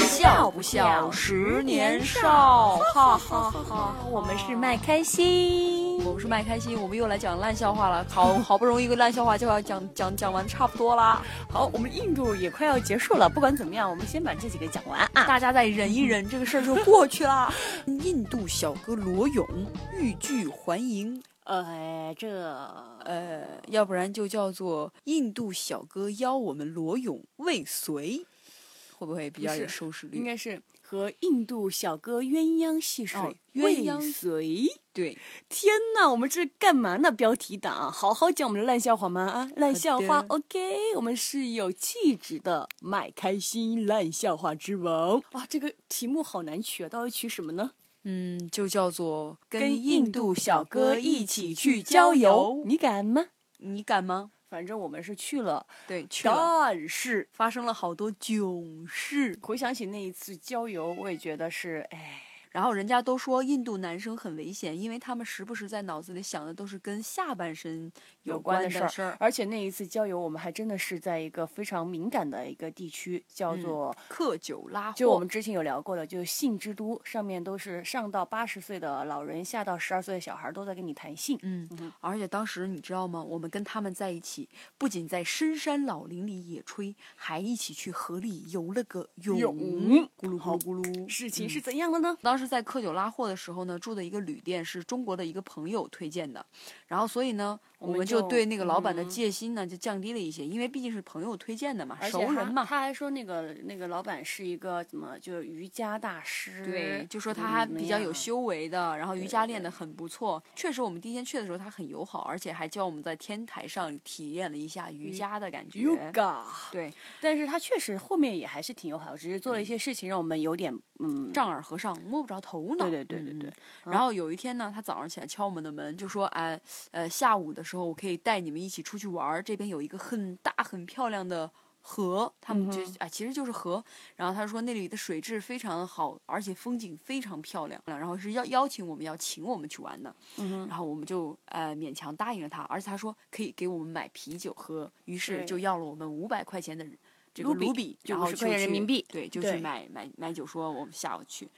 笑不笑十年少？哈哈哈！我们是麦开心，我们是麦开心，我们又来讲烂笑话了。好好不容易一个烂笑话就要讲讲讲完，差不多啦。好，我们印度也快要结束了，不管怎么样，我们先把这几个讲完啊。大家再忍一忍，这个事儿就过去了。印度小哥罗勇欲拒还迎。呃，这呃，要不然就叫做印度小哥邀我们裸泳未遂，会不会比较有收视率？应该是和印度小哥鸳鸯戏水，鸳鸯随。对，天哪，我们这是干嘛呢？标题党，好好讲我们的烂笑话吗？啊，烂笑话，OK，我们是有气质的，麦开心烂笑话之王。哇，这个题目好难取啊，到底取什么呢？嗯，就叫做跟印度小哥一起去郊游，你敢吗？你敢吗？反正我们是去了，对，去了，但是发生了好多囧事。回想起那一次郊游，我也觉得是，哎。然后人家都说印度男生很危险，因为他们时不时在脑子里想的都是跟下半身有关的事儿。而且那一次郊游，我们还真的是在一个非常敏感的一个地区，叫做克久拉。就我们之前有聊过的，就是性之都，上面都是上到八十岁的老人，下到十二岁的小孩都在跟你谈性。嗯，而且当时你知道吗？我们跟他们在一起，不仅在深山老林里野炊，还一起去河里游了个泳，咕噜咕噜咕噜。事情是怎样的呢？当当时。在克久拉货的时候呢，住的一个旅店是中国的一个朋友推荐的，然后所以呢。我们就对那个老板的戒心呢就降低了一些，因为毕竟是朋友推荐的嘛，熟人嘛。他还说那个那个老板是一个怎么就瑜伽大师，对，就说他还比较有修为的，然后瑜伽练得很不错。确实，我们第一天去的时候他很友好，而且还教我们在天台上体验了一下瑜伽的感觉。Yoga，对，但是他确实后面也还是挺友好，只是做了一些事情让我们有点嗯丈二和尚摸不着头脑。对对对对对。然后有一天呢，他早上起来敲我们的门，就说哎呃下午的时候我可以带你们一起出去玩儿，这边有一个很大很漂亮的河，他们就啊其实就是河。然后他说那里的水质非常好，而且风景非常漂亮。然后是邀邀请我们要请我们去玩的，然后我们就呃勉强答应了他，而且他说可以给我们买啤酒喝，于是就要了我们五百块钱的这个卢比，然后五十块钱人民币，对，就去买买买酒，说我们下午去。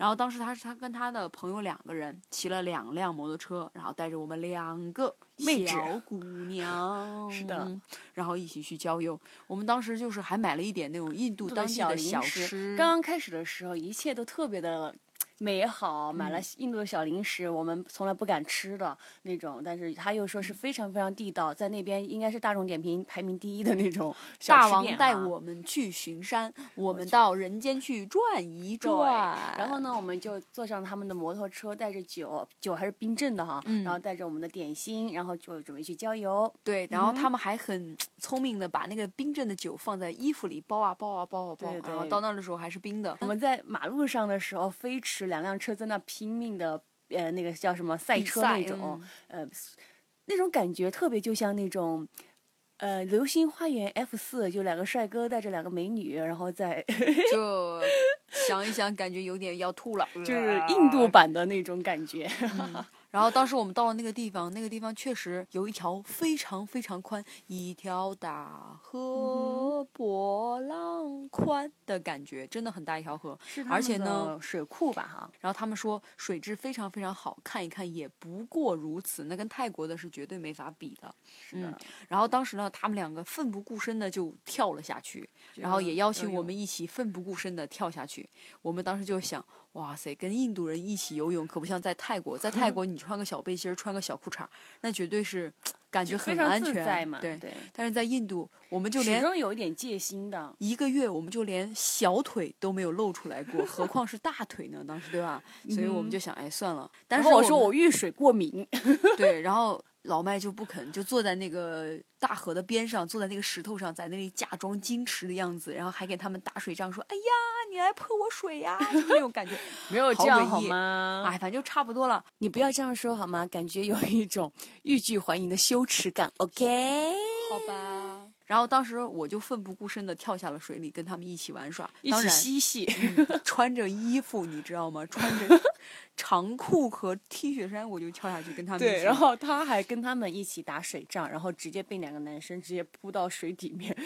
然后当时他是他跟他的朋友两个人骑了两辆摩托车，然后带着我们两个小姑娘，是的，然后一起去郊游。我们当时就是还买了一点那种印度当地的小吃。刚刚开始的时候，一切都特别的。美好，买了印度的小零食，我们从来不敢吃的那种，但是他又说是非常非常地道，在那边应该是大众点评排名第一的那种 大王带我们去巡山，我们到人间去转一转。然后呢，我们就坐上他们的摩托车，带着酒，酒还是冰镇的哈，然后带着我们的点心，然后就准备去郊游。对，然后他们还很聪明的把那个冰镇的酒放在衣服里包啊包啊包啊包，然后到那儿的时候还是冰的。我们在马路上的时候飞驰。两辆车在那拼命的，呃，那个叫什么赛车那种，呃，那种感觉特别就像那种，呃，流星花园 F 四，就两个帅哥带着两个美女，然后在就 想一想，感觉有点要吐了，就是印度版的那种感觉。然后当时我们到了那个地方，那个地方确实有一条非常非常宽，一条大河波浪宽的感觉，真的很大一条河。而且呢，水库吧哈。然后他们说水质非常非常好，看一看也不过如此。那跟泰国的是绝对没法比的。是的。然后当时呢，他们两个奋不顾身的就跳了下去，然后也邀请我们一起奋不顾身的跳下去。我们当时就想。哇塞，跟印度人一起游泳可不像在泰国，在泰国你穿个小背心儿，穿个小裤衩，那绝对是感觉很安全，对对。但是在印度，我们就连始终有一点戒心的。一个月我们就连小腿都没有露出来过，何况是大腿呢？当时对吧？所以我们就想，哎，算了。但是我说我遇水过敏。对，然后。老麦就不肯，就坐在那个大河的边上，坐在那个石头上，在那里假装矜持的样子，然后还给他们打水仗，说：“哎呀，你来泼我水呀！”就那种感觉，没有这样好吗？哎，反正就差不多了。你不要这样说好吗？感觉有一种欲拒还迎的羞耻感。OK，好吧。然后当时我就奋不顾身的跳下了水里，跟他们一起玩耍，一起嬉戏，穿着衣服，你知道吗？穿着 长裤和 T 恤衫，我就跳下去跟他们。对，然后他还跟他们一起打水仗，然后直接被两个男生直接扑到水底面，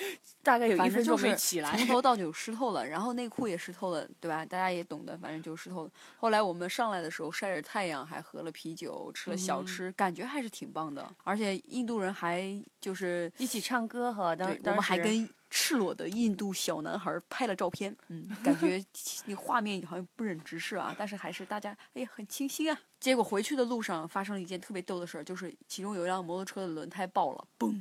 大概有一分钟没起来，从头 到脚湿透了，然后内裤也湿透了，对吧？大家也懂的，反正就湿透了。后来我们上来的时候晒着太阳，还喝了啤酒，吃了小吃，感觉还是挺棒的。而且印度人还就是一起唱歌哈，当我们还跟赤裸的印度小男孩拍了照片，嗯，感觉那画面好像不忍直视啊，但是还是大家哎呀很清新啊。结果回去的路上发生了一件特别逗的事儿，就是其中有一辆摩托车的轮胎爆了，嘣，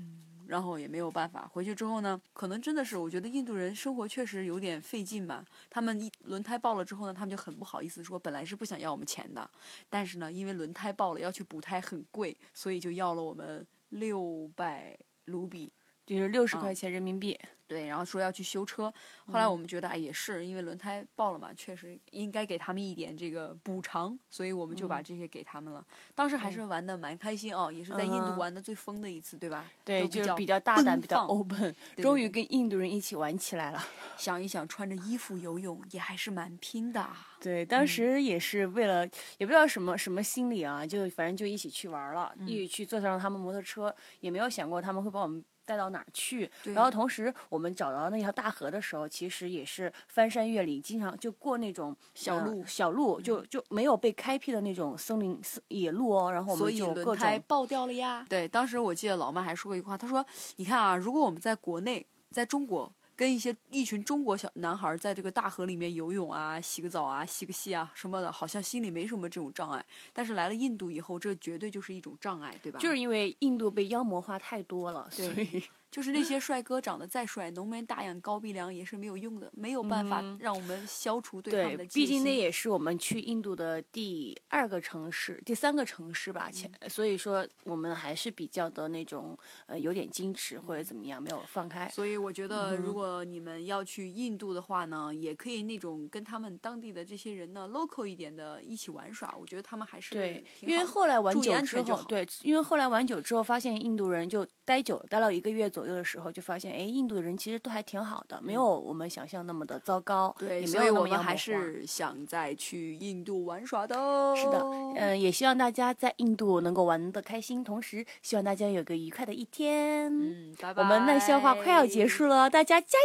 然后也没有办法。回去之后呢，可能真的是我觉得印度人生活确实有点费劲吧。他们一轮胎爆了之后呢，他们就很不好意思说，本来是不想要我们钱的，但是呢，因为轮胎爆了要去补胎很贵，所以就要了我们六百卢比。就是六十块钱人民币，对，然后说要去修车，后来我们觉得哎也是，因为轮胎爆了嘛，确实应该给他们一点这个补偿，所以我们就把这些给他们了。当时还是玩的蛮开心哦，也是在印度玩的最疯的一次，对吧？对，就是比较大胆，比较 open，终于跟印度人一起玩起来了。想一想，穿着衣服游泳也还是蛮拼的。对，当时也是为了，也不知道什么什么心理啊，就反正就一起去玩了，一起去坐上他们摩托车，也没有想过他们会把我们。带到哪儿去？然后同时，我们找到那条大河的时候，其实也是翻山越岭，经常就过那种小路，小路就就没有被开辟的那种森林野路哦。然后我们就轮胎爆掉了呀。对，当时我记得老妈还说过一句话，她说：“你看啊，如果我们在国内，在中国。”跟一些一群中国小男孩在这个大河里面游泳啊、洗个澡啊、洗个戏啊什么的，好像心里没什么这种障碍。但是来了印度以后，这绝对就是一种障碍，对吧？就是因为印度被妖魔化太多了，所以。就是那些帅哥长得再帅，浓眉大眼、高鼻梁也是没有用的，没有办法让我们消除对他们的毕竟那也是我们去印度的第二个城市、第三个城市吧，前所以说我们还是比较的那种呃有点矜持或者怎么样，没有放开。所以我觉。得，如果你们要去印度的话呢，也可以那种跟他们当地的这些人呢 local 一点的一起玩耍，我觉得他们还是对，因为后来玩久之后，对，因为后来玩久之后发现印度人就待久，待了一个月左左右的时候，就发现，哎，印度的人其实都还挺好的，没有我们想象那么的糟糕。对，所以我们还是想再去印度玩耍的。是的，嗯，也希望大家在印度能够玩的开心，同时希望大家有个愉快的一天。嗯，拜拜。我们耐笑话快要结束了，大家加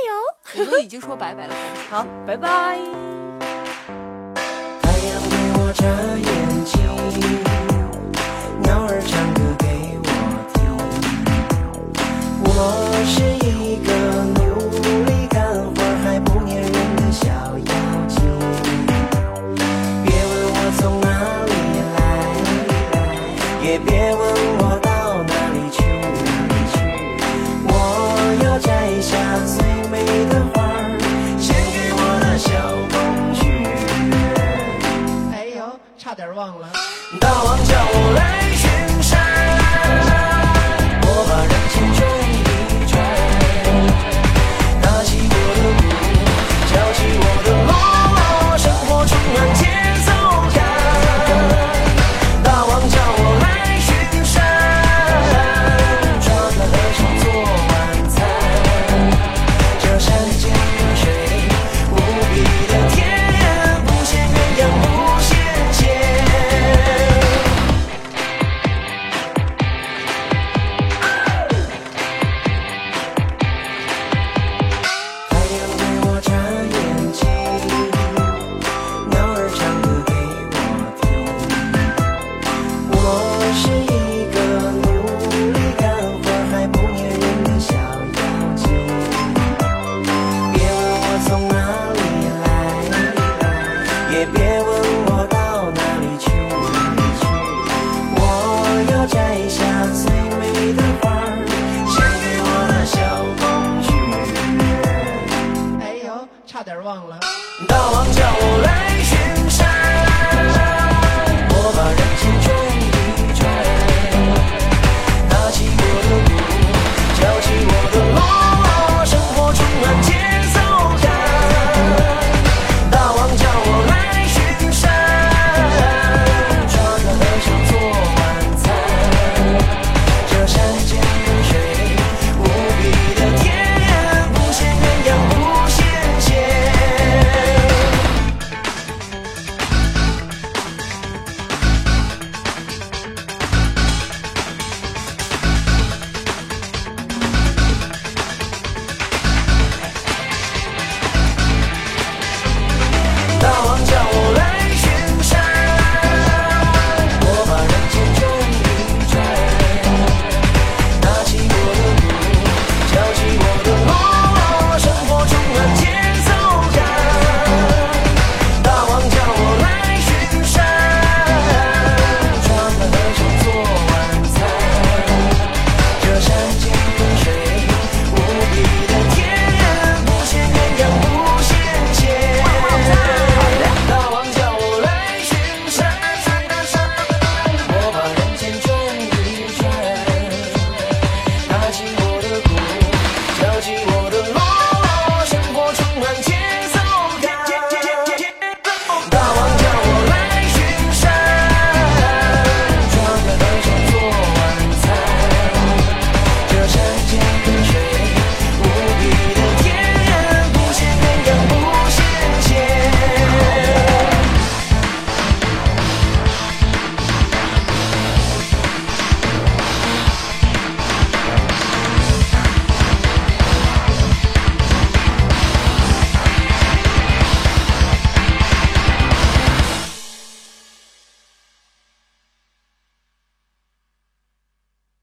油！我都已经说拜拜了。好，拜拜。太阳对我眨眼睛，也别问大王叫我来。